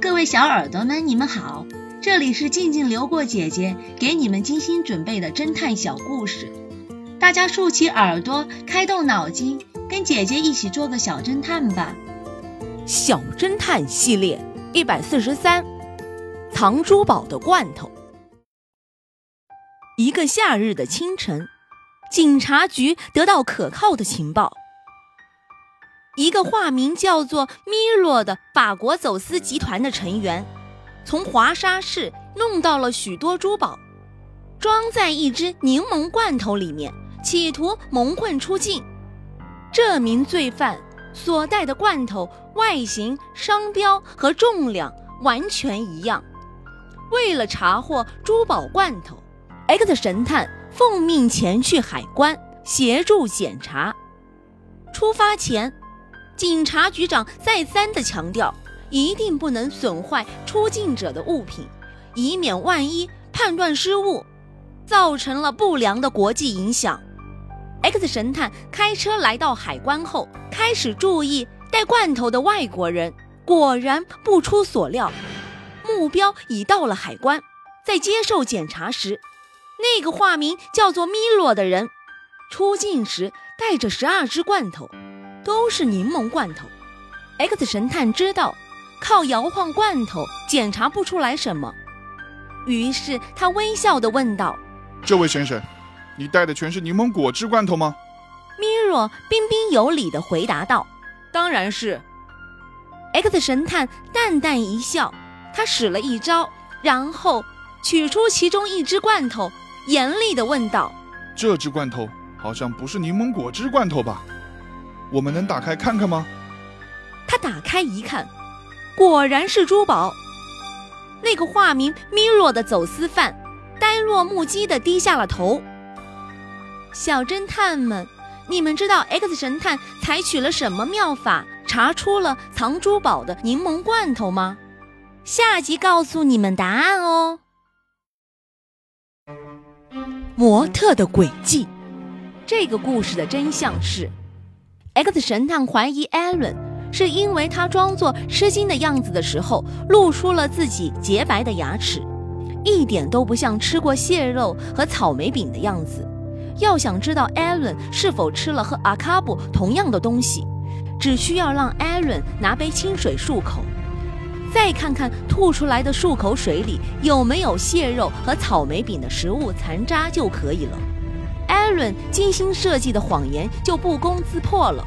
各位小耳朵们，你们好，这里是静静流过姐姐给你们精心准备的侦探小故事，大家竖起耳朵，开动脑筋，跟姐姐一起做个小侦探吧。小侦探系列一百四十三，藏珠宝的罐头。一个夏日的清晨，警察局得到可靠的情报。一个化名叫做米洛的法国走私集团的成员，从华沙市弄到了许多珠宝，装在一只柠檬罐头里面，企图蒙混出境。这名罪犯所带的罐头外形、商标和重量完全一样。为了查获珠宝罐头，X 神探奉命前去海关协助检查。出发前。警察局长再三的强调，一定不能损坏出境者的物品，以免万一判断失误，造成了不良的国际影响。X 神探开车来到海关后，开始注意带罐头的外国人。果然不出所料，目标已到了海关。在接受检查时，那个化名叫做米洛的人出境时带着十二只罐头。都是柠檬罐头，X 神探知道靠摇晃罐头检查不出来什么，于是他微笑地问道：“这位先生，你带的全是柠檬果汁罐头吗？”米若彬彬有礼地回答道：“当然是。”X 神探淡淡一笑，他使了一招，然后取出其中一只罐头，严厉地问道：“这只罐头好像不是柠檬果汁罐头吧？”我们能打开看看吗？他打开一看，果然是珠宝。那个化名米洛的走私犯呆若木鸡的低下了头。小侦探们，你们知道 X 神探采取了什么妙法查出了藏珠宝的柠檬罐头吗？下集告诉你们答案哦。模特的诡计，这个故事的真相是。X 神探怀疑艾伦是因为他装作吃惊的样子的时候，露出了自己洁白的牙齿，一点都不像吃过蟹肉和草莓饼的样子。要想知道艾伦是否吃了和阿卡布同样的东西，只需要让艾伦拿杯清水漱口，再看看吐出来的漱口水里有没有蟹肉和草莓饼的食物残渣就可以了。艾伦精心设计的谎言就不攻自破了。